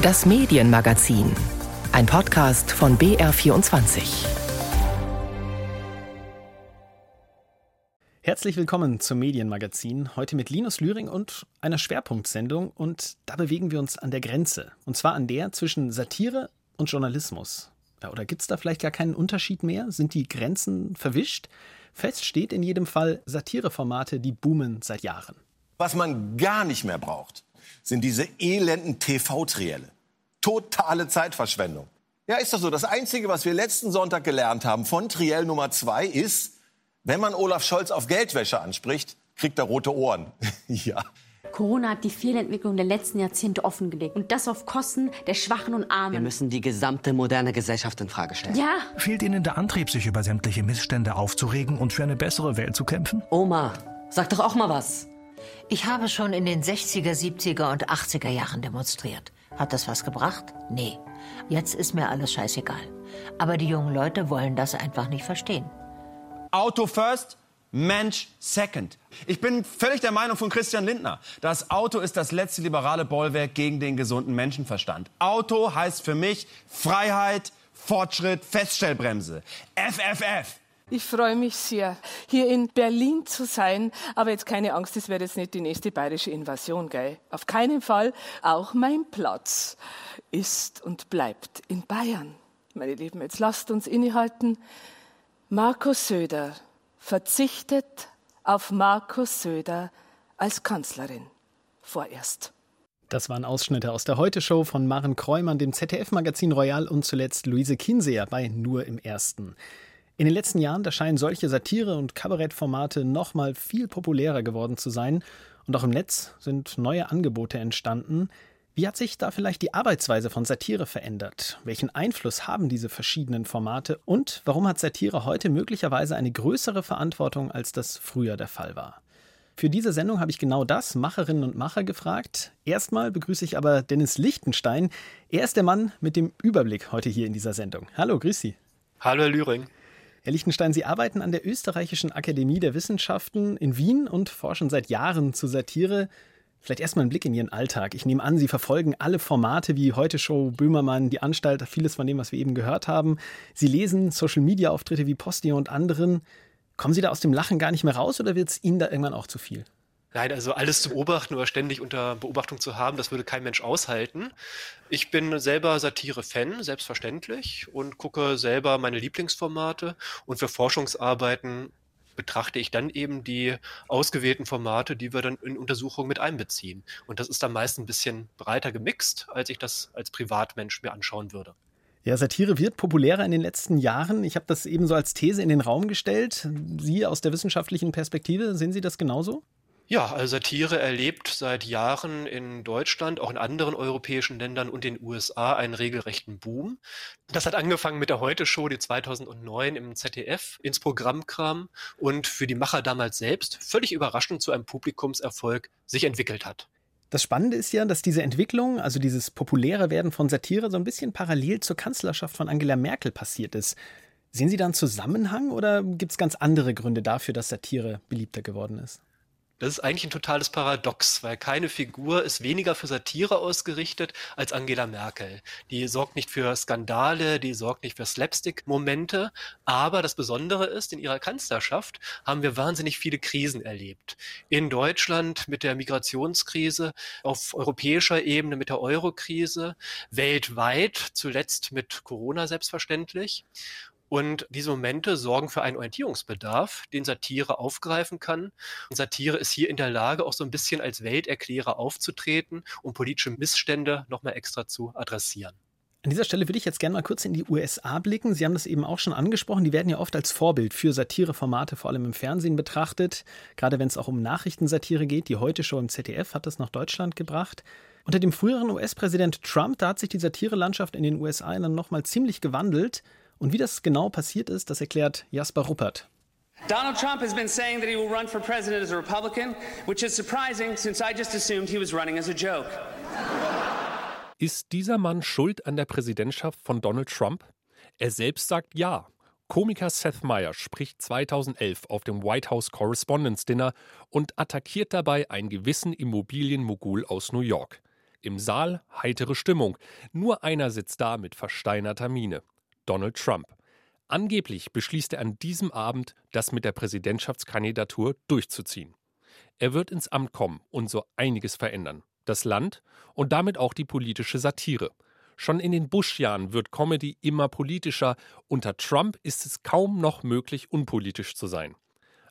Das Medienmagazin. Ein Podcast von BR24. Herzlich willkommen zum Medienmagazin. Heute mit Linus Lühring und einer Schwerpunktsendung. Und da bewegen wir uns an der Grenze. Und zwar an der zwischen Satire und Journalismus. Ja, oder gibt es da vielleicht gar keinen Unterschied mehr? Sind die Grenzen verwischt? Fest steht in jedem Fall Satireformate, die boomen seit Jahren. Was man gar nicht mehr braucht, sind diese elenden TV-Trielle. Totale Zeitverschwendung. Ja, ist doch so. Das Einzige, was wir letzten Sonntag gelernt haben von Triell Nummer zwei ist, wenn man Olaf Scholz auf Geldwäsche anspricht, kriegt er rote Ohren. ja. Corona hat die Fehlentwicklung der letzten Jahrzehnte offengelegt. Und das auf Kosten der Schwachen und Armen. Wir müssen die gesamte moderne Gesellschaft in Frage stellen. Ja. Fehlt Ihnen der Antrieb, sich über sämtliche Missstände aufzuregen und für eine bessere Welt zu kämpfen? Oma, sag doch auch mal was. Ich habe schon in den 60er, 70er und 80er Jahren demonstriert. Hat das was gebracht? Nee. Jetzt ist mir alles scheißegal. Aber die jungen Leute wollen das einfach nicht verstehen. Auto first, Mensch second. Ich bin völlig der Meinung von Christian Lindner. Das Auto ist das letzte liberale Bollwerk gegen den gesunden Menschenverstand. Auto heißt für mich Freiheit, Fortschritt, Feststellbremse. FFF. Ich freue mich sehr, hier in Berlin zu sein. Aber jetzt keine Angst, das wäre jetzt nicht die nächste bayerische Invasion, gell? Auf keinen Fall. Auch mein Platz ist und bleibt in Bayern. Meine Lieben, jetzt lasst uns innehalten. Markus Söder verzichtet auf Markus Söder als Kanzlerin. Vorerst. Das waren Ausschnitte aus der Heute-Show von Maren Kreumann, dem ZDF-Magazin Royal und zuletzt Luise Kinseer bei Nur im Ersten. In den letzten Jahren, da scheinen solche Satire- und Kabarettformate noch mal viel populärer geworden zu sein. Und auch im Netz sind neue Angebote entstanden. Wie hat sich da vielleicht die Arbeitsweise von Satire verändert? Welchen Einfluss haben diese verschiedenen Formate? Und warum hat Satire heute möglicherweise eine größere Verantwortung, als das früher der Fall war? Für diese Sendung habe ich genau das Macherinnen und Macher gefragt. Erstmal begrüße ich aber Dennis Lichtenstein. Er ist der Mann mit dem Überblick heute hier in dieser Sendung. Hallo, grüß Sie. Hallo, Herr Lühring. Herr Lichtenstein, Sie arbeiten an der Österreichischen Akademie der Wissenschaften in Wien und forschen seit Jahren zu Satire. Vielleicht erstmal einen Blick in Ihren Alltag. Ich nehme an, Sie verfolgen alle Formate wie Heute Show, Böhmermann, Die Anstalt, vieles von dem, was wir eben gehört haben. Sie lesen Social-Media-Auftritte wie Postio und anderen. Kommen Sie da aus dem Lachen gar nicht mehr raus oder wird es Ihnen da irgendwann auch zu viel? Nein, also alles zu beobachten oder ständig unter Beobachtung zu haben, das würde kein Mensch aushalten. Ich bin selber Satire-Fan, selbstverständlich, und gucke selber meine Lieblingsformate. Und für Forschungsarbeiten betrachte ich dann eben die ausgewählten Formate, die wir dann in Untersuchungen mit einbeziehen. Und das ist dann meist ein bisschen breiter gemixt, als ich das als Privatmensch mir anschauen würde. Ja, Satire wird populärer in den letzten Jahren. Ich habe das eben so als These in den Raum gestellt. Sie aus der wissenschaftlichen Perspektive, sehen Sie das genauso? Ja, also Satire erlebt seit Jahren in Deutschland, auch in anderen europäischen Ländern und den USA einen regelrechten Boom. Das hat angefangen mit der Heute-Show, die 2009 im ZDF ins Programm kam und für die Macher damals selbst völlig überraschend zu einem Publikumserfolg sich entwickelt hat. Das Spannende ist ja, dass diese Entwicklung, also dieses populäre Werden von Satire, so ein bisschen parallel zur Kanzlerschaft von Angela Merkel passiert ist. Sehen Sie da einen Zusammenhang oder gibt es ganz andere Gründe dafür, dass Satire beliebter geworden ist? Das ist eigentlich ein totales Paradox, weil keine Figur ist weniger für Satire ausgerichtet als Angela Merkel. Die sorgt nicht für Skandale, die sorgt nicht für Slapstick-Momente, aber das Besondere ist, in ihrer Kanzlerschaft haben wir wahnsinnig viele Krisen erlebt. In Deutschland mit der Migrationskrise, auf europäischer Ebene mit der Eurokrise, weltweit zuletzt mit Corona selbstverständlich. Und diese Momente sorgen für einen Orientierungsbedarf, den Satire aufgreifen kann. Und Satire ist hier in der Lage, auch so ein bisschen als Welterklärer aufzutreten, um politische Missstände nochmal extra zu adressieren. An dieser Stelle würde ich jetzt gerne mal kurz in die USA blicken. Sie haben das eben auch schon angesprochen. Die werden ja oft als Vorbild für Satireformate, vor allem im Fernsehen, betrachtet. Gerade wenn es auch um Nachrichtensatire geht. Die Heute-Show im ZDF hat das nach Deutschland gebracht. Unter dem früheren US-Präsident Trump, da hat sich die Satirelandschaft in den USA dann nochmal ziemlich gewandelt. Und wie das genau passiert ist, das erklärt Jasper Ruppert. Donald Trump has been saying that he will run for president as a Republican, which is surprising since I just assumed he was running as a joke. Ist dieser Mann schuld an der Präsidentschaft von Donald Trump? Er selbst sagt ja. Komiker Seth Meyers spricht 2011 auf dem White House Correspondence Dinner und attackiert dabei einen gewissen Immobilienmogul aus New York. Im Saal heitere Stimmung. Nur einer sitzt da mit versteinerter Miene. Donald Trump. Angeblich beschließt er an diesem Abend, das mit der Präsidentschaftskandidatur durchzuziehen. Er wird ins Amt kommen und so einiges verändern. Das Land und damit auch die politische Satire. Schon in den Bush-Jahren wird Comedy immer politischer. Unter Trump ist es kaum noch möglich, unpolitisch zu sein.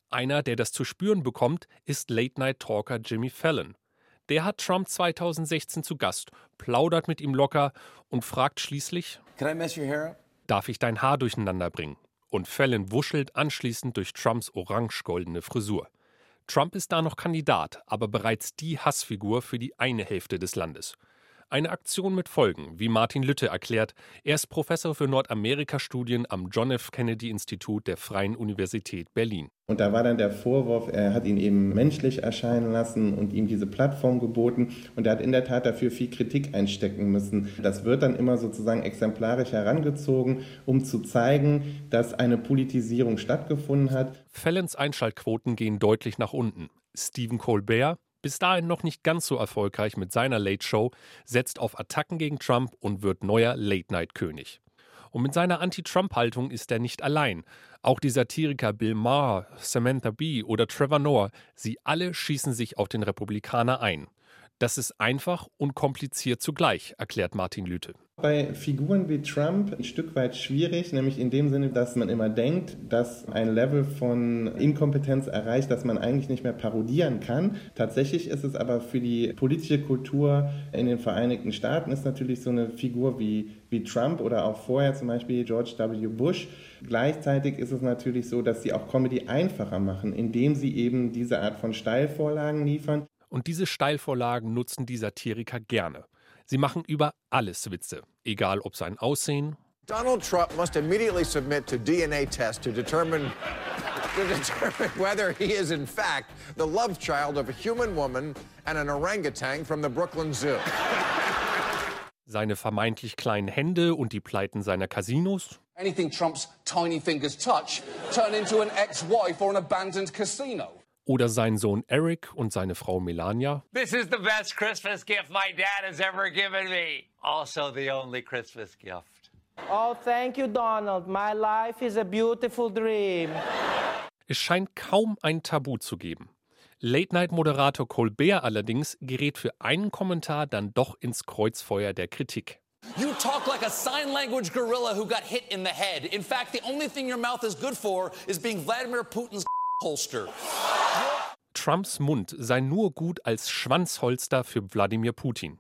Einer, der das zu spüren bekommt, ist Late-Night-Talker Jimmy Fallon. Der hat Trump 2016 zu Gast, plaudert mit ihm locker und fragt schließlich: Darf ich dein Haar durcheinander bringen? Und Fallon wuschelt anschließend durch Trumps orange-goldene Frisur. Trump ist da noch Kandidat, aber bereits die Hassfigur für die eine Hälfte des Landes. Eine Aktion mit Folgen, wie Martin Lütte erklärt. Er ist Professor für Nordamerika-Studien am John F. Kennedy Institut der Freien Universität Berlin. Und da war dann der Vorwurf, er hat ihn eben menschlich erscheinen lassen und ihm diese Plattform geboten. Und er hat in der Tat dafür viel Kritik einstecken müssen. Das wird dann immer sozusagen exemplarisch herangezogen, um zu zeigen, dass eine Politisierung stattgefunden hat. Fallons Einschaltquoten gehen deutlich nach unten. Stephen Colbert, bis dahin noch nicht ganz so erfolgreich mit seiner Late Show, setzt auf Attacken gegen Trump und wird neuer Late-Night-König. Und mit seiner Anti-Trump-Haltung ist er nicht allein. Auch die Satiriker Bill Maher, Samantha Bee oder Trevor Noah, sie alle schießen sich auf den Republikaner ein. Das ist einfach und kompliziert zugleich, erklärt Martin Lüthe bei Figuren wie Trump ein Stück weit schwierig, nämlich in dem Sinne, dass man immer denkt, dass ein Level von Inkompetenz erreicht, dass man eigentlich nicht mehr parodieren kann. Tatsächlich ist es aber für die politische Kultur in den Vereinigten Staaten ist natürlich so eine Figur wie, wie Trump oder auch vorher zum Beispiel George W. Bush. Gleichzeitig ist es natürlich so, dass sie auch Comedy einfacher machen, indem sie eben diese Art von Steilvorlagen liefern. Und diese Steilvorlagen nutzen die Satiriker gerne. Sie machen über alles Witze, egal ob sein Aussehen. Donald Trump must immediately submit to DNA test to determine to determine whether he is in fact the love child of a human woman and an orangutan from the Brooklyn Zoo. Seine vermeintlich kleinen Hände und die Pleiten seiner Casinos. Anything Trump's tiny fingers touch turn into an ex-wife or an abandoned casino. Oder sein Sohn Eric und seine Frau Melania. This is the best Christmas gift my dad has ever given me. Also the only Christmas gift. Oh, thank you, Donald. My life is a beautiful dream. Es scheint kaum ein Tabu zu geben. Late-Night-Moderator Colbert allerdings gerät für einen Kommentar dann doch ins Kreuzfeuer der Kritik. You talk like a sign language gorilla who got hit in the head. In fact, the only thing your mouth is good for is being Vladimir Putin's holster. Trumps Mund sei nur gut als Schwanzholster für Wladimir Putin.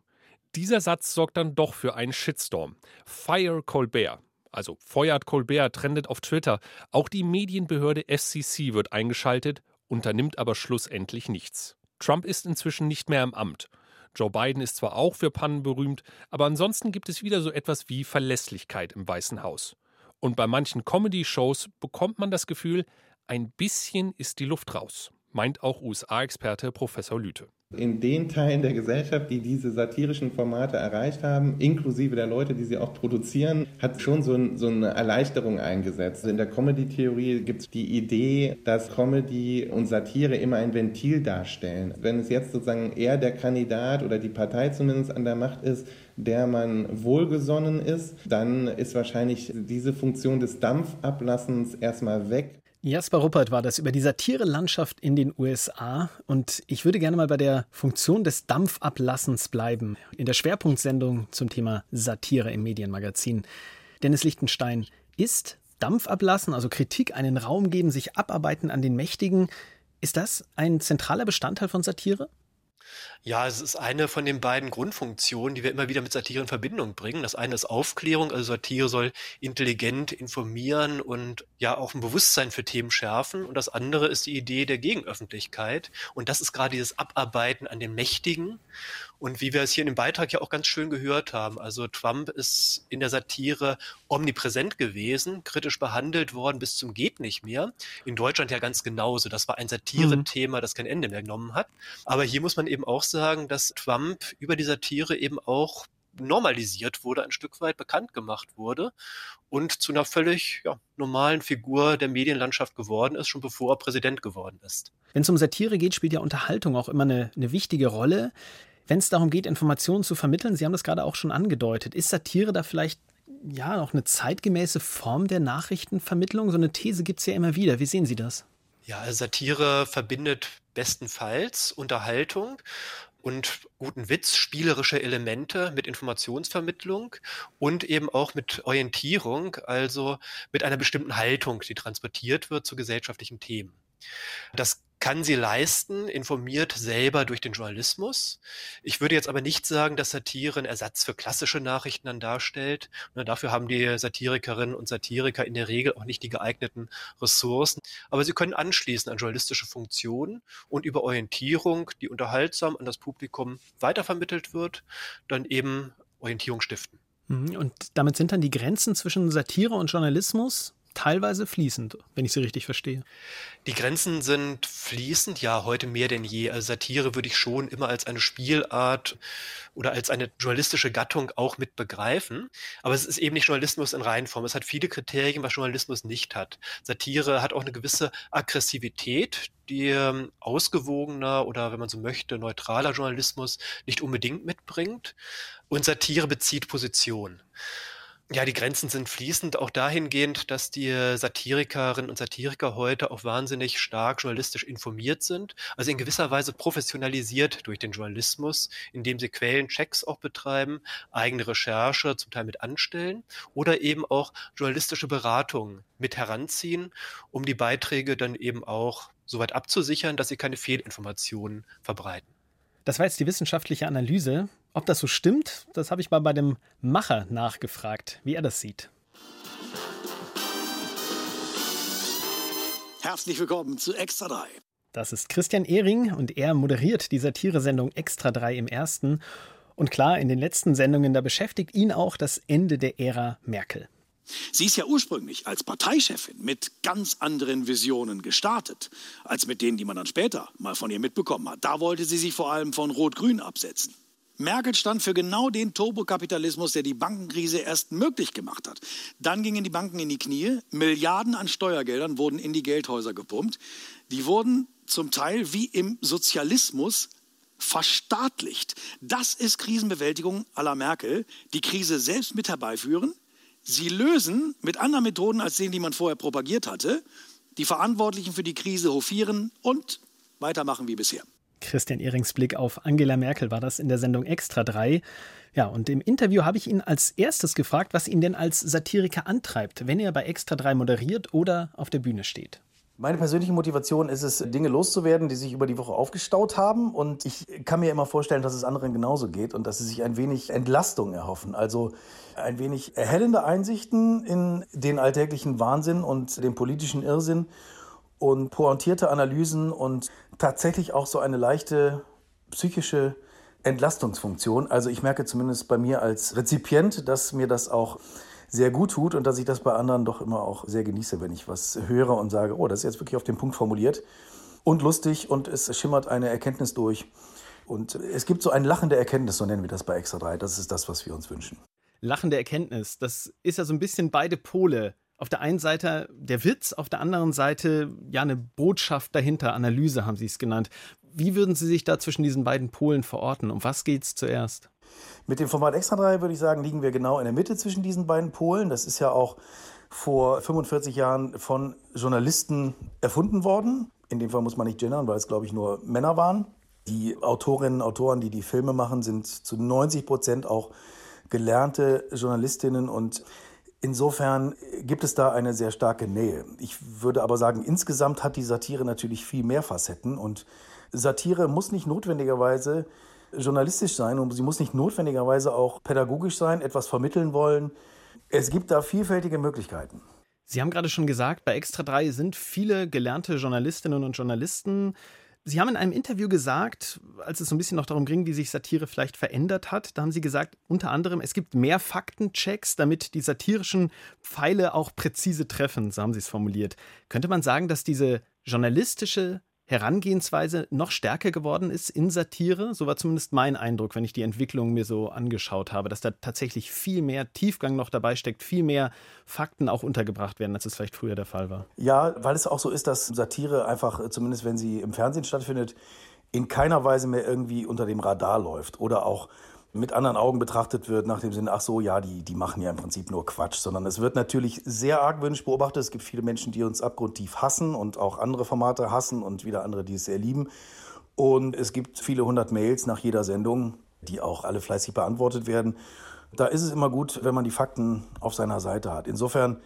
Dieser Satz sorgt dann doch für einen Shitstorm. Fire Colbert. Also feuert Colbert trendet auf Twitter. Auch die Medienbehörde FCC wird eingeschaltet, unternimmt aber schlussendlich nichts. Trump ist inzwischen nicht mehr im Amt. Joe Biden ist zwar auch für Pannen berühmt, aber ansonsten gibt es wieder so etwas wie Verlässlichkeit im Weißen Haus. Und bei manchen Comedy-Shows bekommt man das Gefühl, ein bisschen ist die Luft raus, meint auch USA-Experte Professor Lüte. In den Teilen der Gesellschaft, die diese satirischen Formate erreicht haben, inklusive der Leute, die sie auch produzieren, hat schon so, ein, so eine Erleichterung eingesetzt. In der Comedy-Theorie gibt es die Idee, dass Comedy und Satire immer ein Ventil darstellen. Wenn es jetzt sozusagen eher der Kandidat oder die Partei zumindest an der Macht ist, der man wohlgesonnen ist, dann ist wahrscheinlich diese Funktion des Dampfablassens erstmal weg. Jasper Ruppert war das über die Satirelandschaft in den USA. Und ich würde gerne mal bei der Funktion des Dampfablassens bleiben. In der Schwerpunktsendung zum Thema Satire im Medienmagazin. Dennis Lichtenstein, ist Dampfablassen, also Kritik, einen Raum geben, sich abarbeiten an den Mächtigen, ist das ein zentraler Bestandteil von Satire? Ja, es ist eine von den beiden Grundfunktionen, die wir immer wieder mit Satire in Verbindung bringen. Das eine ist Aufklärung, also Satire soll intelligent informieren und ja auch ein Bewusstsein für Themen schärfen. Und das andere ist die Idee der Gegenöffentlichkeit. Und das ist gerade dieses Abarbeiten an den Mächtigen. Und wie wir es hier in dem Beitrag ja auch ganz schön gehört haben, also Trump ist in der Satire omnipräsent gewesen, kritisch behandelt worden bis zum geht nicht mehr. In Deutschland ja ganz genauso. Das war ein Satire-Thema, das kein Ende mehr genommen hat. Aber hier muss man eben auch sagen, dass Trump über die Satire eben auch normalisiert wurde, ein Stück weit bekannt gemacht wurde und zu einer völlig ja, normalen Figur der Medienlandschaft geworden ist, schon bevor er Präsident geworden ist. Wenn es um Satire geht, spielt ja Unterhaltung auch immer eine, eine wichtige Rolle. Wenn es darum geht, Informationen zu vermitteln, Sie haben das gerade auch schon angedeutet, ist Satire da vielleicht ja noch eine zeitgemäße Form der Nachrichtenvermittlung? So eine These gibt es ja immer wieder. Wie sehen Sie das? Ja, also Satire verbindet bestenfalls Unterhaltung und guten Witz, spielerische Elemente mit Informationsvermittlung und eben auch mit Orientierung, also mit einer bestimmten Haltung, die transportiert wird zu gesellschaftlichen Themen. Das kann sie leisten, informiert selber durch den Journalismus. Ich würde jetzt aber nicht sagen, dass Satire einen Ersatz für klassische Nachrichten dann darstellt. dafür haben die Satirikerinnen und Satiriker in der Regel auch nicht die geeigneten Ressourcen. Aber sie können anschließen an journalistische Funktionen und über Orientierung, die unterhaltsam an das Publikum weitervermittelt wird, dann eben Orientierung stiften. Mhm. Und damit sind dann die Grenzen zwischen Satire und Journalismus teilweise fließend, wenn ich Sie richtig verstehe. Die Grenzen sind fließend, ja, heute mehr denn je. Also Satire würde ich schon immer als eine Spielart oder als eine journalistische Gattung auch mit begreifen. Aber es ist eben nicht Journalismus in Reihenform. Es hat viele Kriterien, was Journalismus nicht hat. Satire hat auch eine gewisse Aggressivität, die ähm, ausgewogener oder, wenn man so möchte, neutraler Journalismus nicht unbedingt mitbringt. Und Satire bezieht Position. Ja, die Grenzen sind fließend auch dahingehend, dass die Satirikerinnen und Satiriker heute auch wahnsinnig stark journalistisch informiert sind, also in gewisser Weise professionalisiert durch den Journalismus, indem sie Quellenchecks auch betreiben, eigene Recherche zum Teil mit anstellen oder eben auch journalistische Beratungen mit heranziehen, um die Beiträge dann eben auch soweit abzusichern, dass sie keine Fehlinformationen verbreiten. Das war jetzt die wissenschaftliche Analyse. Ob das so stimmt, das habe ich mal bei dem Macher nachgefragt, wie er das sieht. Herzlich willkommen zu Extra 3. Das ist Christian Ehring und er moderiert die Satiresendung Extra 3 im ersten. Und klar, in den letzten Sendungen, da beschäftigt ihn auch das Ende der Ära Merkel. Sie ist ja ursprünglich als Parteichefin mit ganz anderen Visionen gestartet, als mit denen, die man dann später mal von ihr mitbekommen hat. Da wollte sie sich vor allem von Rot-Grün absetzen. Merkel stand für genau den Turbokapitalismus, der die Bankenkrise erst möglich gemacht hat. Dann gingen die Banken in die Knie, Milliarden an Steuergeldern wurden in die Geldhäuser gepumpt. Die wurden zum Teil wie im Sozialismus verstaatlicht. Das ist Krisenbewältigung à la Merkel. Die Krise selbst mit herbeiführen, Sie lösen mit anderen Methoden als denen, die man vorher propagiert hatte, die Verantwortlichen für die Krise hofieren und weitermachen wie bisher. Christian Ehrings Blick auf Angela Merkel war das in der Sendung Extra 3. Ja, und im Interview habe ich ihn als erstes gefragt, was ihn denn als Satiriker antreibt, wenn er bei Extra 3 moderiert oder auf der Bühne steht. Meine persönliche Motivation ist es, Dinge loszuwerden, die sich über die Woche aufgestaut haben. Und ich kann mir immer vorstellen, dass es anderen genauso geht und dass sie sich ein wenig Entlastung erhoffen. Also ein wenig erhellende Einsichten in den alltäglichen Wahnsinn und den politischen Irrsinn und pointierte Analysen und tatsächlich auch so eine leichte psychische Entlastungsfunktion. Also ich merke zumindest bei mir als Rezipient, dass mir das auch sehr gut tut und dass ich das bei anderen doch immer auch sehr genieße, wenn ich was höre und sage, oh, das ist jetzt wirklich auf den Punkt formuliert und lustig und es schimmert eine Erkenntnis durch. Und es gibt so ein Lachen der Erkenntnis, so nennen wir das bei Extra 3. Das ist das, was wir uns wünschen. Lachen der Erkenntnis, das ist ja so ein bisschen beide Pole. Auf der einen Seite der Witz, auf der anderen Seite ja eine Botschaft dahinter, Analyse haben Sie es genannt. Wie würden Sie sich da zwischen diesen beiden Polen verorten? Um was geht es zuerst? Mit dem Format Extra 3 würde ich sagen, liegen wir genau in der Mitte zwischen diesen beiden Polen. Das ist ja auch vor 45 Jahren von Journalisten erfunden worden. In dem Fall muss man nicht gendern, weil es, glaube ich, nur Männer waren. Die Autorinnen und Autoren, die die Filme machen, sind zu 90 Prozent auch gelernte Journalistinnen und Insofern gibt es da eine sehr starke Nähe. Ich würde aber sagen, insgesamt hat die Satire natürlich viel mehr Facetten und Satire muss nicht notwendigerweise journalistisch sein und sie muss nicht notwendigerweise auch pädagogisch sein, etwas vermitteln wollen. Es gibt da vielfältige Möglichkeiten. Sie haben gerade schon gesagt, bei Extra 3 sind viele gelernte Journalistinnen und Journalisten. Sie haben in einem Interview gesagt, als es so ein bisschen noch darum ging, wie sich Satire vielleicht verändert hat, da haben Sie gesagt, unter anderem, es gibt mehr Faktenchecks, damit die satirischen Pfeile auch präzise treffen, so haben Sie es formuliert. Könnte man sagen, dass diese journalistische Herangehensweise noch stärker geworden ist in Satire. So war zumindest mein Eindruck, wenn ich die Entwicklung mir so angeschaut habe, dass da tatsächlich viel mehr Tiefgang noch dabei steckt, viel mehr Fakten auch untergebracht werden, als es vielleicht früher der Fall war. Ja, weil es auch so ist, dass Satire einfach, zumindest wenn sie im Fernsehen stattfindet, in keiner Weise mehr irgendwie unter dem Radar läuft oder auch mit anderen Augen betrachtet wird, nach dem Sinne, ach so, ja, die, die machen ja im Prinzip nur Quatsch, sondern es wird natürlich sehr argwöhnisch beobachtet. Es gibt viele Menschen, die uns abgrundtief hassen und auch andere Formate hassen und wieder andere, die es sehr lieben. Und es gibt viele hundert Mails nach jeder Sendung, die auch alle fleißig beantwortet werden. Da ist es immer gut, wenn man die Fakten auf seiner Seite hat. Insofern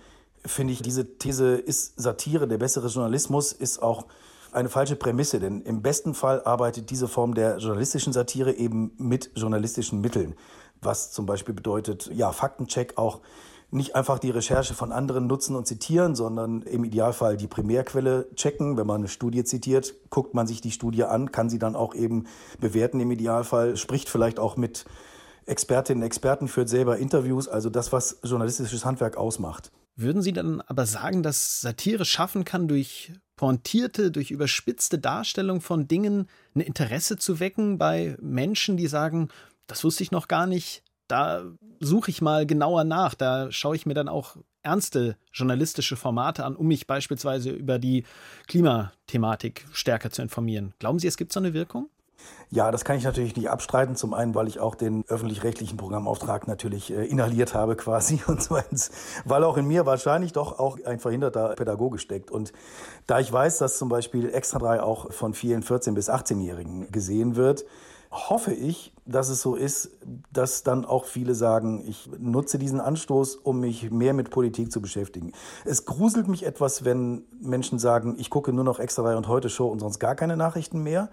finde ich, diese These ist Satire, der bessere Journalismus ist auch eine falsche Prämisse, denn im besten Fall arbeitet diese Form der journalistischen Satire eben mit journalistischen Mitteln, was zum Beispiel bedeutet, ja, Faktencheck auch nicht einfach die Recherche von anderen nutzen und zitieren, sondern im Idealfall die Primärquelle checken. Wenn man eine Studie zitiert, guckt man sich die Studie an, kann sie dann auch eben bewerten im Idealfall, spricht vielleicht auch mit Expertinnen und Experten, führt selber Interviews, also das, was journalistisches Handwerk ausmacht. Würden Sie dann aber sagen, dass Satire schaffen kann, durch pointierte, durch überspitzte Darstellung von Dingen ein Interesse zu wecken bei Menschen, die sagen, das wusste ich noch gar nicht, da suche ich mal genauer nach, da schaue ich mir dann auch ernste journalistische Formate an, um mich beispielsweise über die Klimathematik stärker zu informieren. Glauben Sie, es gibt so eine Wirkung? Ja, das kann ich natürlich nicht abstreiten. Zum einen, weil ich auch den öffentlich-rechtlichen Programmauftrag natürlich äh, inhaliert habe quasi. Und zweitens, weil auch in mir wahrscheinlich doch auch ein verhinderter Pädagoge steckt. Und da ich weiß, dass zum Beispiel Extra 3 auch von vielen 14- bis 18-Jährigen gesehen wird, hoffe ich, dass es so ist, dass dann auch viele sagen, ich nutze diesen Anstoß, um mich mehr mit Politik zu beschäftigen. Es gruselt mich etwas, wenn Menschen sagen, ich gucke nur noch Extra 3 und Heute Show und sonst gar keine Nachrichten mehr.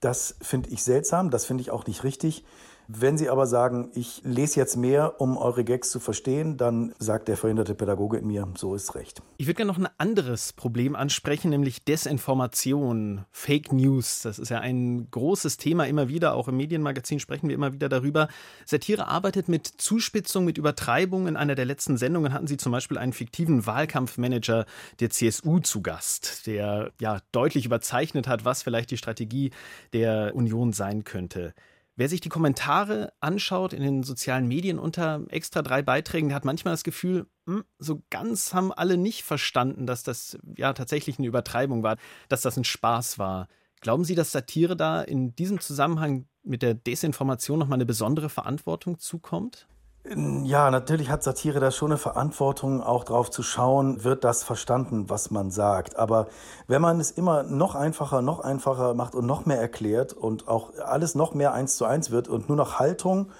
Das finde ich seltsam, das finde ich auch nicht richtig. Wenn Sie aber sagen, ich lese jetzt mehr, um eure Gags zu verstehen, dann sagt der verhinderte Pädagoge in mir, so ist recht. Ich würde gerne noch ein anderes Problem ansprechen, nämlich Desinformation, Fake News. Das ist ja ein großes Thema immer wieder, auch im Medienmagazin sprechen wir immer wieder darüber. Satire arbeitet mit Zuspitzung, mit Übertreibung. In einer der letzten Sendungen hatten Sie zum Beispiel einen fiktiven Wahlkampfmanager der CSU zu Gast, der ja deutlich überzeichnet hat, was vielleicht die Strategie der Union sein könnte. Wer sich die Kommentare anschaut in den sozialen Medien unter extra drei Beiträgen, der hat manchmal das Gefühl, hm, so ganz haben alle nicht verstanden, dass das ja tatsächlich eine Übertreibung war, dass das ein Spaß war. Glauben Sie, dass Satire da in diesem Zusammenhang mit der Desinformation nochmal eine besondere Verantwortung zukommt? Ja, natürlich hat Satire da schon eine Verantwortung, auch drauf zu schauen, wird das verstanden, was man sagt. Aber wenn man es immer noch einfacher, noch einfacher macht und noch mehr erklärt und auch alles noch mehr eins zu eins wird und nur noch Haltung,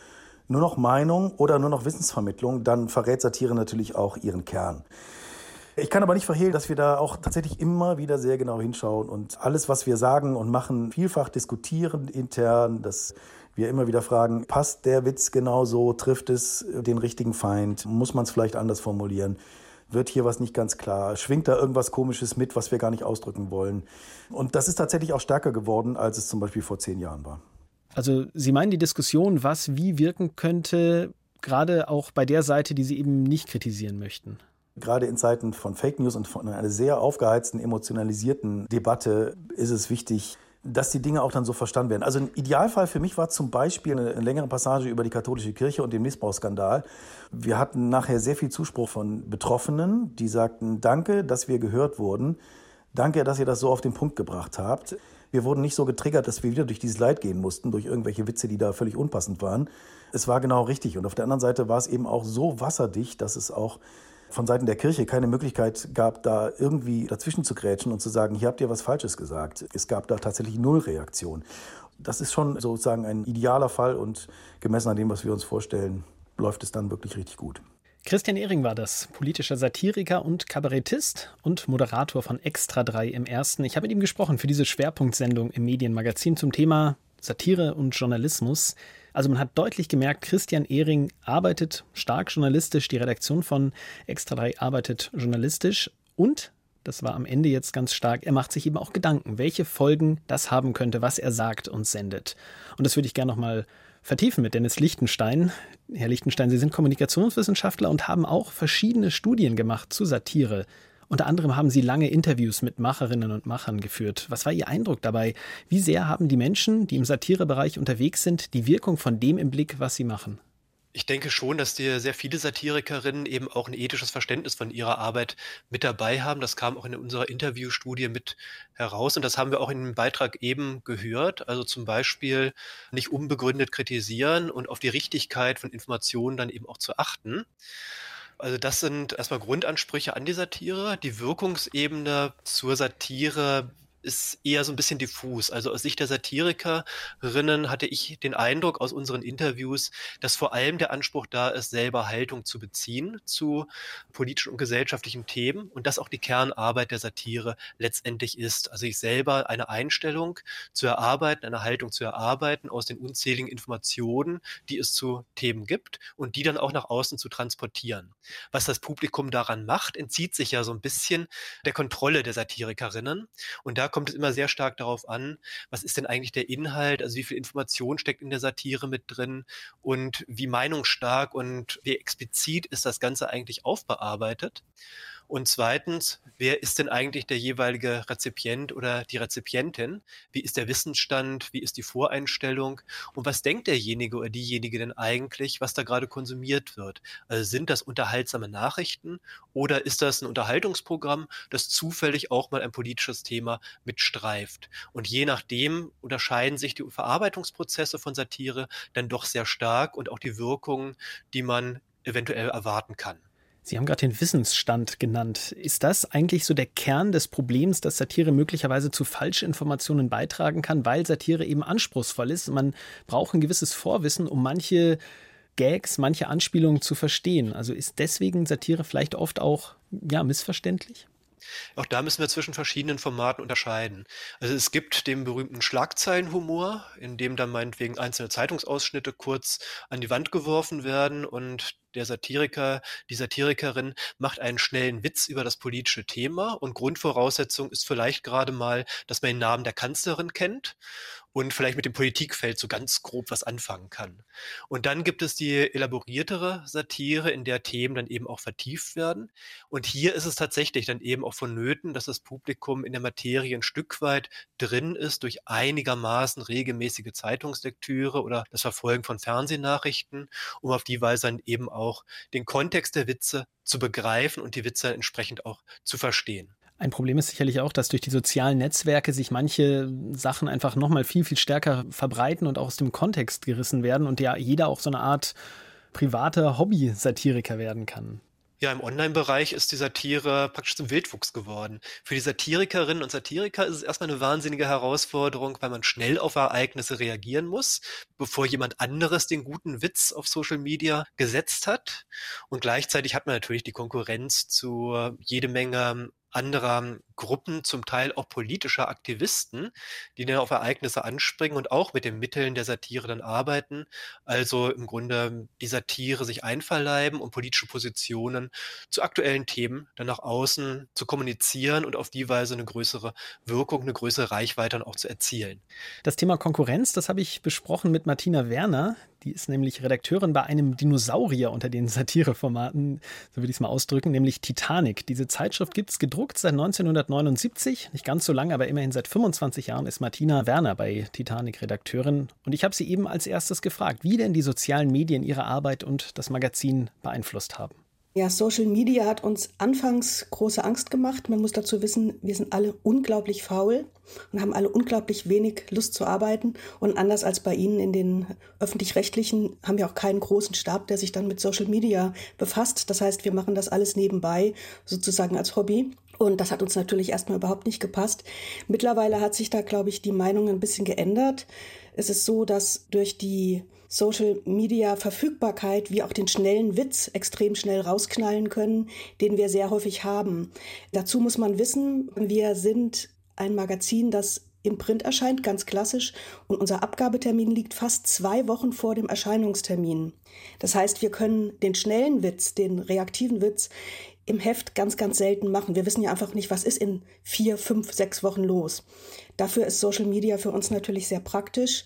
nur noch Meinung oder nur noch Wissensvermittlung, dann verrät Satire natürlich auch ihren Kern. Ich kann aber nicht verhehlen, dass wir da auch tatsächlich immer wieder sehr genau hinschauen und alles, was wir sagen und machen, vielfach diskutieren intern. Das wir immer wieder fragen, passt der Witz genau so, trifft es den richtigen Feind, muss man es vielleicht anders formulieren? Wird hier was nicht ganz klar? Schwingt da irgendwas Komisches mit, was wir gar nicht ausdrücken wollen? Und das ist tatsächlich auch stärker geworden, als es zum Beispiel vor zehn Jahren war. Also Sie meinen die Diskussion, was wie wirken könnte, gerade auch bei der Seite, die Sie eben nicht kritisieren möchten? Gerade in Zeiten von Fake News und von einer sehr aufgeheizten, emotionalisierten Debatte ist es wichtig, dass die Dinge auch dann so verstanden werden. Also ein Idealfall für mich war zum Beispiel eine, längere Passage über die katholische Kirche und den Missbrauchsskandal. Wir hatten nachher sehr viel Zuspruch von Betroffenen, die sagten, danke, dass wir gehört wurden. Danke, dass ihr das so auf den Punkt gebracht habt. Wir wurden nicht so getriggert, dass wir wieder durch dieses Leid gehen mussten, durch irgendwelche Witze, die da völlig unpassend waren. Es war genau richtig. Und auf der anderen Seite war es eben auch so wasserdicht, dass es auch von Seiten der Kirche keine Möglichkeit gab, da irgendwie dazwischen zu grätschen und zu sagen, hier habt ihr was Falsches gesagt. Es gab da tatsächlich null Reaktion. Das ist schon sozusagen ein idealer Fall und gemessen an dem, was wir uns vorstellen, läuft es dann wirklich richtig gut. Christian Ehring war das, politischer Satiriker und Kabarettist und Moderator von Extra 3 im Ersten. Ich habe mit ihm gesprochen für diese Schwerpunktsendung im Medienmagazin zum Thema Satire und Journalismus. Also man hat deutlich gemerkt, Christian Ehring arbeitet stark journalistisch, die Redaktion von Extra 3 arbeitet journalistisch und das war am Ende jetzt ganz stark, er macht sich eben auch Gedanken, welche Folgen das haben könnte, was er sagt und sendet. Und das würde ich gerne nochmal vertiefen mit Dennis Lichtenstein. Herr Lichtenstein, Sie sind Kommunikationswissenschaftler und haben auch verschiedene Studien gemacht zu Satire. Unter anderem haben Sie lange Interviews mit Macherinnen und Machern geführt. Was war Ihr Eindruck dabei? Wie sehr haben die Menschen, die im Satirebereich unterwegs sind, die Wirkung von dem im Blick, was sie machen? Ich denke schon, dass die sehr viele Satirikerinnen eben auch ein ethisches Verständnis von ihrer Arbeit mit dabei haben. Das kam auch in unserer Interviewstudie mit heraus und das haben wir auch in dem Beitrag eben gehört. Also zum Beispiel nicht unbegründet kritisieren und auf die Richtigkeit von Informationen dann eben auch zu achten. Also das sind erstmal Grundansprüche an die Satire. Die Wirkungsebene zur Satire ist eher so ein bisschen diffus. Also aus Sicht der Satirikerinnen hatte ich den Eindruck aus unseren Interviews, dass vor allem der Anspruch da ist, selber Haltung zu beziehen zu politischen und gesellschaftlichen Themen und das auch die Kernarbeit der Satire letztendlich ist. Also ich selber eine Einstellung zu erarbeiten, eine Haltung zu erarbeiten aus den unzähligen Informationen, die es zu Themen gibt und die dann auch nach außen zu transportieren. Was das Publikum daran macht, entzieht sich ja so ein bisschen der Kontrolle der Satirikerinnen und da kommt es immer sehr stark darauf an, was ist denn eigentlich der Inhalt, also wie viel Information steckt in der Satire mit drin und wie meinungsstark und wie explizit ist das Ganze eigentlich aufbearbeitet. Und zweitens, wer ist denn eigentlich der jeweilige Rezipient oder die Rezipientin? Wie ist der Wissensstand? Wie ist die Voreinstellung? Und was denkt derjenige oder diejenige denn eigentlich, was da gerade konsumiert wird? Also sind das unterhaltsame Nachrichten oder ist das ein Unterhaltungsprogramm, das zufällig auch mal ein politisches Thema mitstreift? Und je nachdem unterscheiden sich die Verarbeitungsprozesse von Satire dann doch sehr stark und auch die Wirkungen, die man eventuell erwarten kann. Sie haben gerade den Wissensstand genannt. Ist das eigentlich so der Kern des Problems, dass Satire möglicherweise zu Falschinformationen beitragen kann, weil Satire eben anspruchsvoll ist? Man braucht ein gewisses Vorwissen, um manche Gags, manche Anspielungen zu verstehen. Also ist deswegen Satire vielleicht oft auch ja missverständlich? Auch da müssen wir zwischen verschiedenen Formaten unterscheiden. Also es gibt den berühmten Schlagzeilenhumor, in dem dann meinetwegen einzelne Zeitungsausschnitte kurz an die Wand geworfen werden und der Satiriker, die Satirikerin macht einen schnellen Witz über das politische Thema und Grundvoraussetzung ist vielleicht gerade mal, dass man den Namen der Kanzlerin kennt und vielleicht mit dem Politikfeld so ganz grob was anfangen kann. Und dann gibt es die elaboriertere Satire, in der Themen dann eben auch vertieft werden. Und hier ist es tatsächlich dann eben auch vonnöten, dass das Publikum in der Materie ein Stück weit drin ist durch einigermaßen regelmäßige Zeitungslektüre oder das Verfolgen von Fernsehnachrichten, um auf die Weise dann eben auch den Kontext der Witze zu begreifen und die Witze entsprechend auch zu verstehen. Ein Problem ist sicherlich auch, dass durch die sozialen Netzwerke sich manche Sachen einfach nochmal viel, viel stärker verbreiten und auch aus dem Kontext gerissen werden und ja jeder auch so eine Art privater Hobby-Satiriker werden kann. Ja, im Online-Bereich ist die Satire praktisch zum Wildwuchs geworden. Für die Satirikerinnen und Satiriker ist es erstmal eine wahnsinnige Herausforderung, weil man schnell auf Ereignisse reagieren muss, bevor jemand anderes den guten Witz auf Social Media gesetzt hat. Und gleichzeitig hat man natürlich die Konkurrenz zu jede Menge anderer Gruppen, zum Teil auch politischer Aktivisten, die dann auf Ereignisse anspringen und auch mit den Mitteln der Satire dann arbeiten. Also im Grunde die Satire sich einverleiben und politische Positionen zu aktuellen Themen dann nach außen zu kommunizieren und auf die Weise eine größere Wirkung, eine größere Reichweite dann auch zu erzielen. Das Thema Konkurrenz, das habe ich besprochen mit Martina Werner. Die ist nämlich Redakteurin bei einem Dinosaurier unter den Satireformaten, so würde ich es mal ausdrücken, nämlich Titanic. Diese Zeitschrift gibt es gedruckt seit 1979, nicht ganz so lange, aber immerhin seit 25 Jahren ist Martina Werner bei Titanic Redakteurin. Und ich habe sie eben als erstes gefragt, wie denn die sozialen Medien ihre Arbeit und das Magazin beeinflusst haben. Ja, Social Media hat uns anfangs große Angst gemacht. Man muss dazu wissen, wir sind alle unglaublich faul und haben alle unglaublich wenig Lust zu arbeiten. Und anders als bei Ihnen in den öffentlich-rechtlichen haben wir auch keinen großen Stab, der sich dann mit Social Media befasst. Das heißt, wir machen das alles nebenbei, sozusagen als Hobby. Und das hat uns natürlich erstmal überhaupt nicht gepasst. Mittlerweile hat sich da, glaube ich, die Meinung ein bisschen geändert. Es ist so, dass durch die Social Media Verfügbarkeit wie auch den schnellen Witz extrem schnell rausknallen können, den wir sehr häufig haben. Dazu muss man wissen, wir sind ein Magazin, das im Print erscheint, ganz klassisch, und unser Abgabetermin liegt fast zwei Wochen vor dem Erscheinungstermin. Das heißt, wir können den schnellen Witz, den reaktiven Witz im Heft ganz, ganz selten machen. Wir wissen ja einfach nicht, was ist in vier, fünf, sechs Wochen los. Dafür ist Social Media für uns natürlich sehr praktisch.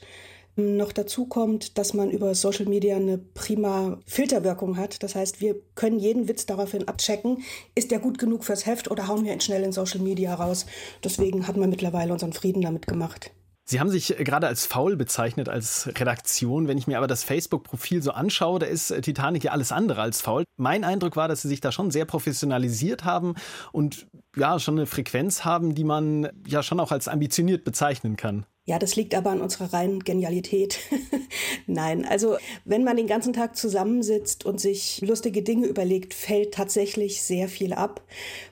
Noch dazu kommt, dass man über Social Media eine prima Filterwirkung hat. Das heißt, wir können jeden Witz daraufhin abchecken, ist der gut genug fürs Heft oder hauen wir ihn schnell in Social Media raus. Deswegen hat man mittlerweile unseren Frieden damit gemacht. Sie haben sich gerade als faul bezeichnet als Redaktion. Wenn ich mir aber das Facebook-Profil so anschaue, da ist Titanic ja alles andere als faul. Mein Eindruck war, dass Sie sich da schon sehr professionalisiert haben und ja, schon eine Frequenz haben, die man ja schon auch als ambitioniert bezeichnen kann. Ja, das liegt aber an unserer reinen Genialität. Nein, also wenn man den ganzen Tag zusammensitzt und sich lustige Dinge überlegt, fällt tatsächlich sehr viel ab,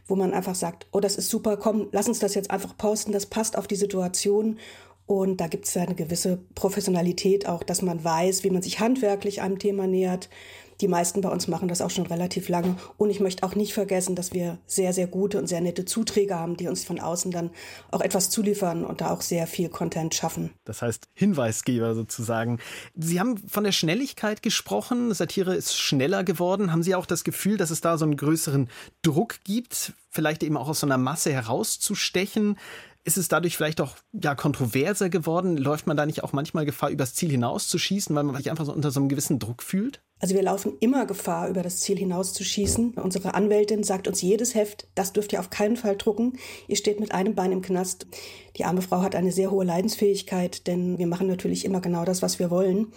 wo man einfach sagt, oh, das ist super, komm, lass uns das jetzt einfach posten, das passt auf die Situation. Und da gibt es eine gewisse Professionalität auch, dass man weiß, wie man sich handwerklich einem Thema nähert, die meisten bei uns machen das auch schon relativ lange. Und ich möchte auch nicht vergessen, dass wir sehr, sehr gute und sehr nette Zuträger haben, die uns von außen dann auch etwas zuliefern und da auch sehr viel Content schaffen. Das heißt Hinweisgeber sozusagen. Sie haben von der Schnelligkeit gesprochen. Satire ist schneller geworden. Haben Sie auch das Gefühl, dass es da so einen größeren Druck gibt, vielleicht eben auch aus so einer Masse herauszustechen? Ist es dadurch vielleicht auch ja, kontroverser geworden? Läuft man da nicht auch manchmal Gefahr, übers Ziel hinauszuschießen, weil man sich einfach so unter so einem gewissen Druck fühlt? Also wir laufen immer Gefahr, über das Ziel hinauszuschießen. Unsere Anwältin sagt uns jedes Heft, das dürft ihr auf keinen Fall drucken. Ihr steht mit einem Bein im Knast. Die arme Frau hat eine sehr hohe Leidensfähigkeit, denn wir machen natürlich immer genau das, was wir wollen.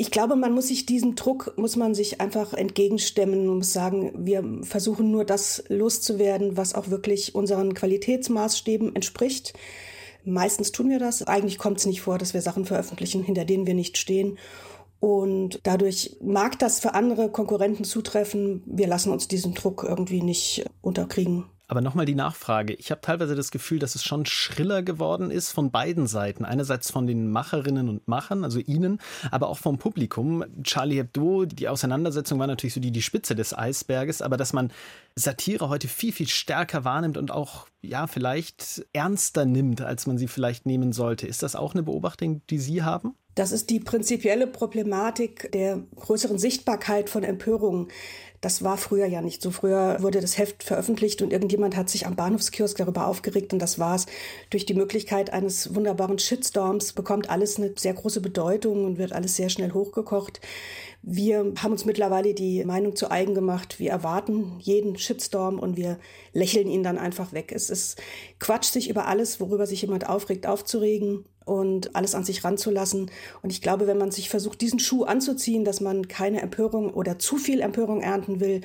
Ich glaube, man muss sich diesem Druck, muss man sich einfach entgegenstemmen und muss sagen, wir versuchen nur das loszuwerden, was auch wirklich unseren Qualitätsmaßstäben entspricht. Meistens tun wir das. Eigentlich kommt es nicht vor, dass wir Sachen veröffentlichen, hinter denen wir nicht stehen. Und dadurch mag das für andere Konkurrenten zutreffen. Wir lassen uns diesen Druck irgendwie nicht unterkriegen. Aber nochmal die Nachfrage. Ich habe teilweise das Gefühl, dass es schon schriller geworden ist von beiden Seiten. Einerseits von den Macherinnen und Machern, also Ihnen, aber auch vom Publikum. Charlie Hebdo, die Auseinandersetzung war natürlich so die, die Spitze des Eisberges, aber dass man Satire heute viel, viel stärker wahrnimmt und auch, ja, vielleicht ernster nimmt, als man sie vielleicht nehmen sollte. Ist das auch eine Beobachtung, die Sie haben? Das ist die prinzipielle Problematik der größeren Sichtbarkeit von Empörungen. Das war früher ja nicht so. Früher wurde das Heft veröffentlicht und irgendjemand hat sich am Bahnhofskiosk darüber aufgeregt und das war's. Durch die Möglichkeit eines wunderbaren Shitstorms bekommt alles eine sehr große Bedeutung und wird alles sehr schnell hochgekocht. Wir haben uns mittlerweile die Meinung zu eigen gemacht. Wir erwarten jeden Shitstorm und wir lächeln ihn dann einfach weg. Es ist Quatsch, sich über alles, worüber sich jemand aufregt, aufzuregen und alles an sich ranzulassen. Und ich glaube, wenn man sich versucht, diesen Schuh anzuziehen, dass man keine Empörung oder zu viel Empörung ernten will,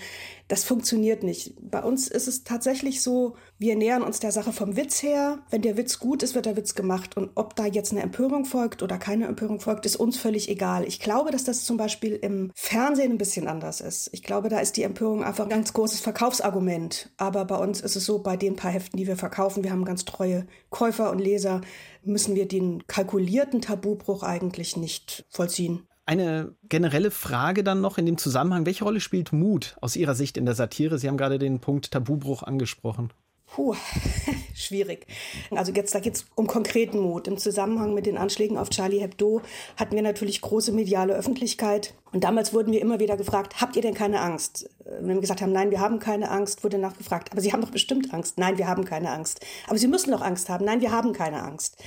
das funktioniert nicht. Bei uns ist es tatsächlich so, wir nähern uns der Sache vom Witz her. Wenn der Witz gut ist, wird der Witz gemacht. Und ob da jetzt eine Empörung folgt oder keine Empörung folgt, ist uns völlig egal. Ich glaube, dass das zum Beispiel im Fernsehen ein bisschen anders ist. Ich glaube, da ist die Empörung einfach ein ganz großes Verkaufsargument. Aber bei uns ist es so, bei den paar Heften, die wir verkaufen, wir haben ganz treue Käufer und Leser, müssen wir den kalkulierten Tabubruch eigentlich nicht vollziehen. Eine generelle Frage dann noch in dem Zusammenhang. Welche Rolle spielt Mut aus Ihrer Sicht in der Satire? Sie haben gerade den Punkt Tabubruch angesprochen. Puh, schwierig. Also jetzt, da geht es um konkreten Mut. Im Zusammenhang mit den Anschlägen auf Charlie Hebdo hatten wir natürlich große mediale Öffentlichkeit. Und damals wurden wir immer wieder gefragt, habt ihr denn keine Angst? Wenn wir gesagt haben, nein, wir haben keine Angst, wurde nachgefragt, aber Sie haben doch bestimmt Angst. Nein, wir haben keine Angst. Aber Sie müssen doch Angst haben. Nein, wir haben keine Angst.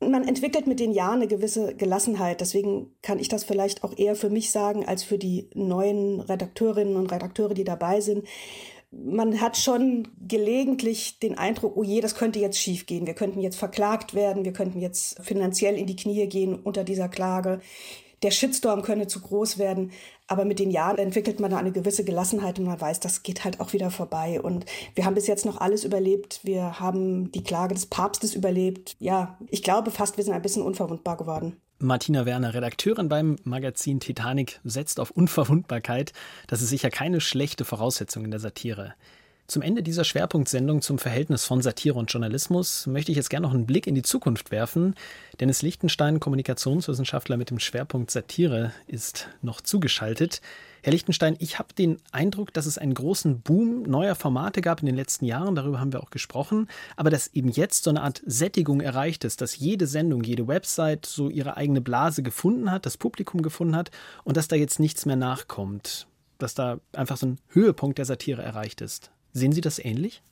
Man entwickelt mit den Jahren eine gewisse Gelassenheit. Deswegen kann ich das vielleicht auch eher für mich sagen, als für die neuen Redakteurinnen und Redakteure, die dabei sind man hat schon gelegentlich den Eindruck, oh je, das könnte jetzt schiefgehen. Wir könnten jetzt verklagt werden, wir könnten jetzt finanziell in die Knie gehen unter dieser Klage. Der Shitstorm könne zu groß werden. Aber mit den Jahren entwickelt man da eine gewisse Gelassenheit und man weiß, das geht halt auch wieder vorbei. Und wir haben bis jetzt noch alles überlebt. Wir haben die Klage des Papstes überlebt. Ja, ich glaube fast, wir sind ein bisschen unverwundbar geworden. Martina Werner, Redakteurin beim Magazin Titanic, setzt auf Unverwundbarkeit. Das ist sicher keine schlechte Voraussetzung in der Satire. Zum Ende dieser Schwerpunktsendung zum Verhältnis von Satire und Journalismus möchte ich jetzt gerne noch einen Blick in die Zukunft werfen. Dennis Lichtenstein, Kommunikationswissenschaftler mit dem Schwerpunkt Satire, ist noch zugeschaltet. Herr Lichtenstein, ich habe den Eindruck, dass es einen großen Boom neuer Formate gab in den letzten Jahren, darüber haben wir auch gesprochen, aber dass eben jetzt so eine Art Sättigung erreicht ist, dass jede Sendung, jede Website so ihre eigene Blase gefunden hat, das Publikum gefunden hat und dass da jetzt nichts mehr nachkommt, dass da einfach so ein Höhepunkt der Satire erreicht ist. Sehen Sie das ähnlich?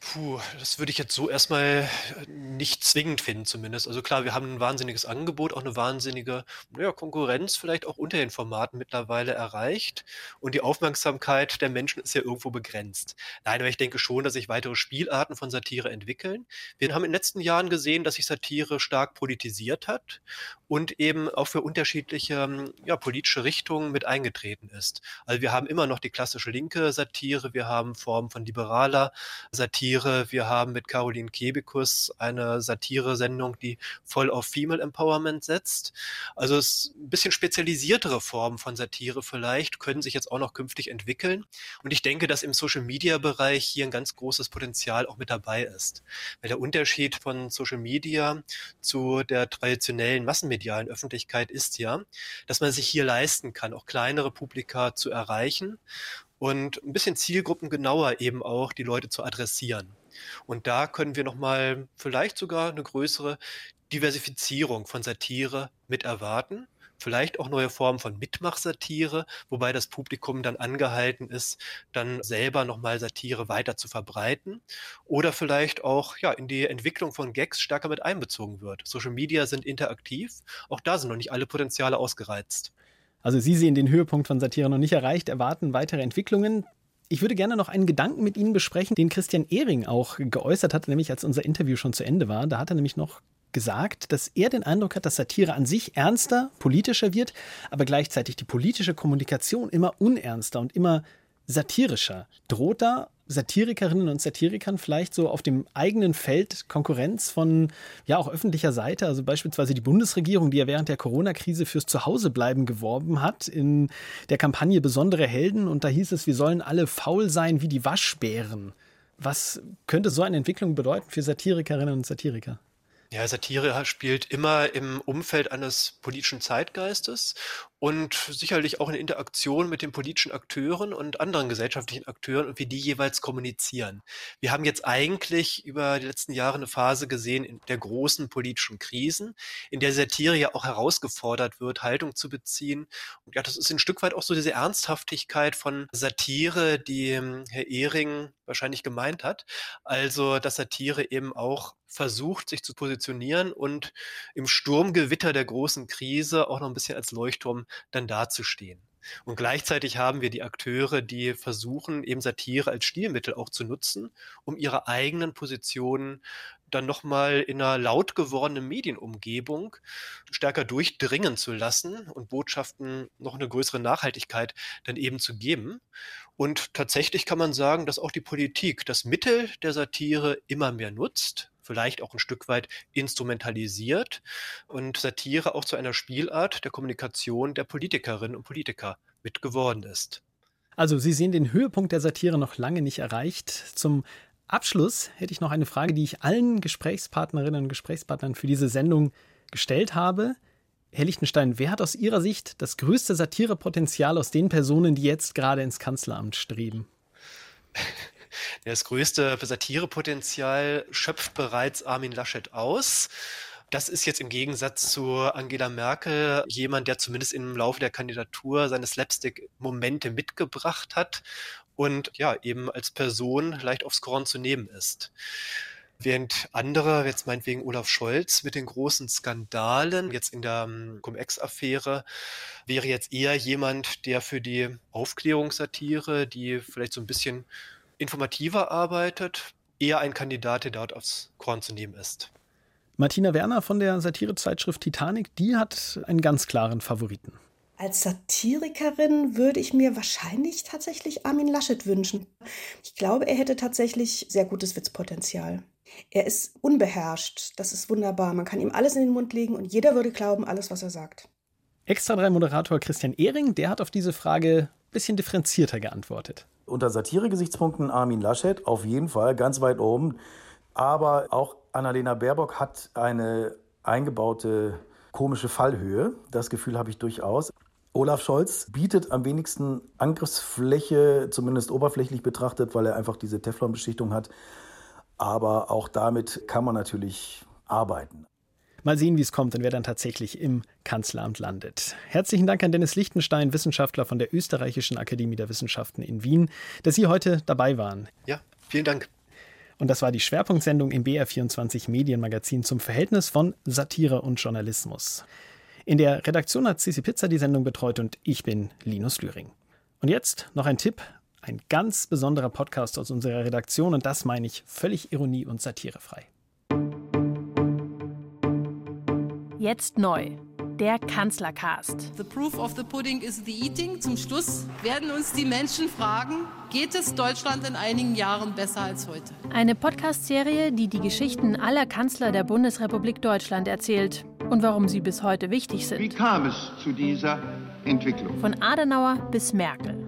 Puh, das würde ich jetzt so erstmal nicht zwingend finden zumindest. Also klar, wir haben ein wahnsinniges Angebot, auch eine wahnsinnige, ja, Konkurrenz vielleicht auch unter den Formaten mittlerweile erreicht und die Aufmerksamkeit der Menschen ist ja irgendwo begrenzt. Nein, aber ich denke schon, dass sich weitere Spielarten von Satire entwickeln. Wir haben in den letzten Jahren gesehen, dass sich Satire stark politisiert hat und eben auch für unterschiedliche, ja, politische Richtungen mit eingetreten ist. Also wir haben immer noch die klassische linke Satire, wir haben Formen von liberaler Satire, Satire. Wir haben mit Caroline Kebekus eine Satire-Sendung, die voll auf Female Empowerment setzt. Also es ein bisschen spezialisiertere Formen von Satire vielleicht können sich jetzt auch noch künftig entwickeln. Und ich denke, dass im Social-Media-Bereich hier ein ganz großes Potenzial auch mit dabei ist. Weil der Unterschied von Social Media zu der traditionellen massenmedialen Öffentlichkeit ist ja, dass man sich hier leisten kann, auch kleinere Publika zu erreichen und ein bisschen zielgruppengenauer eben auch die Leute zu adressieren. Und da können wir nochmal vielleicht sogar eine größere Diversifizierung von Satire mit erwarten. Vielleicht auch neue Formen von Mitmachsatire, wobei das Publikum dann angehalten ist, dann selber nochmal Satire weiter zu verbreiten. Oder vielleicht auch ja, in die Entwicklung von Gags stärker mit einbezogen wird. Social Media sind interaktiv, auch da sind noch nicht alle Potenziale ausgereizt. Also Sie sehen den Höhepunkt von Satire noch nicht erreicht, erwarten weitere Entwicklungen. Ich würde gerne noch einen Gedanken mit Ihnen besprechen, den Christian Ehring auch geäußert hat, nämlich als unser Interview schon zu Ende war. Da hat er nämlich noch gesagt, dass er den Eindruck hat, dass Satire an sich ernster, politischer wird, aber gleichzeitig die politische Kommunikation immer unernster und immer satirischer. Droht da Satirikerinnen und Satirikern vielleicht so auf dem eigenen Feld Konkurrenz von ja auch öffentlicher Seite, also beispielsweise die Bundesregierung, die ja während der Corona-Krise fürs Zuhausebleiben geworben hat in der Kampagne Besondere Helden und da hieß es, wir sollen alle faul sein wie die Waschbären. Was könnte so eine Entwicklung bedeuten für Satirikerinnen und Satiriker? Ja, Satire spielt immer im Umfeld eines politischen Zeitgeistes und sicherlich auch in Interaktion mit den politischen Akteuren und anderen gesellschaftlichen Akteuren und wie die jeweils kommunizieren. Wir haben jetzt eigentlich über die letzten Jahre eine Phase gesehen in der großen politischen Krisen, in der Satire ja auch herausgefordert wird, Haltung zu beziehen. Und ja, das ist ein Stück weit auch so diese Ernsthaftigkeit von Satire, die ähm, Herr Ehring wahrscheinlich gemeint hat. Also, dass Satire eben auch versucht, sich zu positionieren und im Sturmgewitter der großen Krise auch noch ein bisschen als Leuchtturm dann dazustehen. Und gleichzeitig haben wir die Akteure, die versuchen, eben Satire als Stilmittel auch zu nutzen, um ihre eigenen Positionen dann nochmal in einer laut gewordenen Medienumgebung stärker durchdringen zu lassen und Botschaften noch eine größere Nachhaltigkeit dann eben zu geben. Und tatsächlich kann man sagen, dass auch die Politik das Mittel der Satire immer mehr nutzt, vielleicht auch ein Stück weit instrumentalisiert und Satire auch zu einer Spielart der Kommunikation der Politikerinnen und Politiker mit geworden ist. Also Sie sehen den Höhepunkt der Satire noch lange nicht erreicht. Zum Abschluss hätte ich noch eine Frage, die ich allen Gesprächspartnerinnen und Gesprächspartnern für diese Sendung gestellt habe. Herr Lichtenstein, wer hat aus Ihrer Sicht das größte Satirepotenzial aus den Personen, die jetzt gerade ins Kanzleramt streben? Das größte Satirepotenzial schöpft bereits Armin Laschet aus. Das ist jetzt im Gegensatz zu Angela Merkel jemand, der zumindest im Laufe der Kandidatur seine Slapstick-Momente mitgebracht hat und ja, eben als Person leicht aufs Korn zu nehmen ist. Während andere, jetzt meinetwegen Olaf Scholz mit den großen Skandalen, jetzt in der ähm, Cum-Ex-Affäre, wäre jetzt eher jemand, der für die Aufklärungssatire, die vielleicht so ein bisschen informativer arbeitet, eher ein Kandidat, der dort aufs Korn zu nehmen ist. Martina Werner von der Satirezeitschrift Titanic, die hat einen ganz klaren Favoriten. Als Satirikerin würde ich mir wahrscheinlich tatsächlich Armin Laschet wünschen. Ich glaube, er hätte tatsächlich sehr gutes Witzpotenzial. Er ist unbeherrscht, das ist wunderbar. Man kann ihm alles in den Mund legen und jeder würde glauben, alles, was er sagt. Extra 3 Moderator Christian Ehring, der hat auf diese Frage ein bisschen differenzierter geantwortet. Unter Satire-Gesichtspunkten Armin Laschet auf jeden Fall ganz weit oben. Aber auch Annalena Baerbock hat eine eingebaute komische Fallhöhe. Das Gefühl habe ich durchaus. Olaf Scholz bietet am wenigsten Angriffsfläche, zumindest oberflächlich betrachtet, weil er einfach diese Teflonbeschichtung hat. Aber auch damit kann man natürlich arbeiten. Mal sehen, wie es kommt und wer dann tatsächlich im Kanzleramt landet. Herzlichen Dank an Dennis Lichtenstein, Wissenschaftler von der Österreichischen Akademie der Wissenschaften in Wien, dass Sie heute dabei waren. Ja, vielen Dank. Und das war die Schwerpunktsendung im BR24 Medienmagazin zum Verhältnis von Satire und Journalismus. In der Redaktion hat Cici Pizza die Sendung betreut und ich bin Linus Lühring. Und jetzt noch ein Tipp, ein ganz besonderer Podcast aus unserer Redaktion und das meine ich völlig ironie- und satirefrei. Jetzt neu. Der Kanzlercast. The proof of the pudding is the eating. Zum Schluss werden uns die Menschen fragen, geht es Deutschland in einigen Jahren besser als heute? Eine Podcast-Serie, die die Geschichten aller Kanzler der Bundesrepublik Deutschland erzählt und warum sie bis heute wichtig sind. Wie kam es zu dieser Entwicklung? Von Adenauer bis Merkel.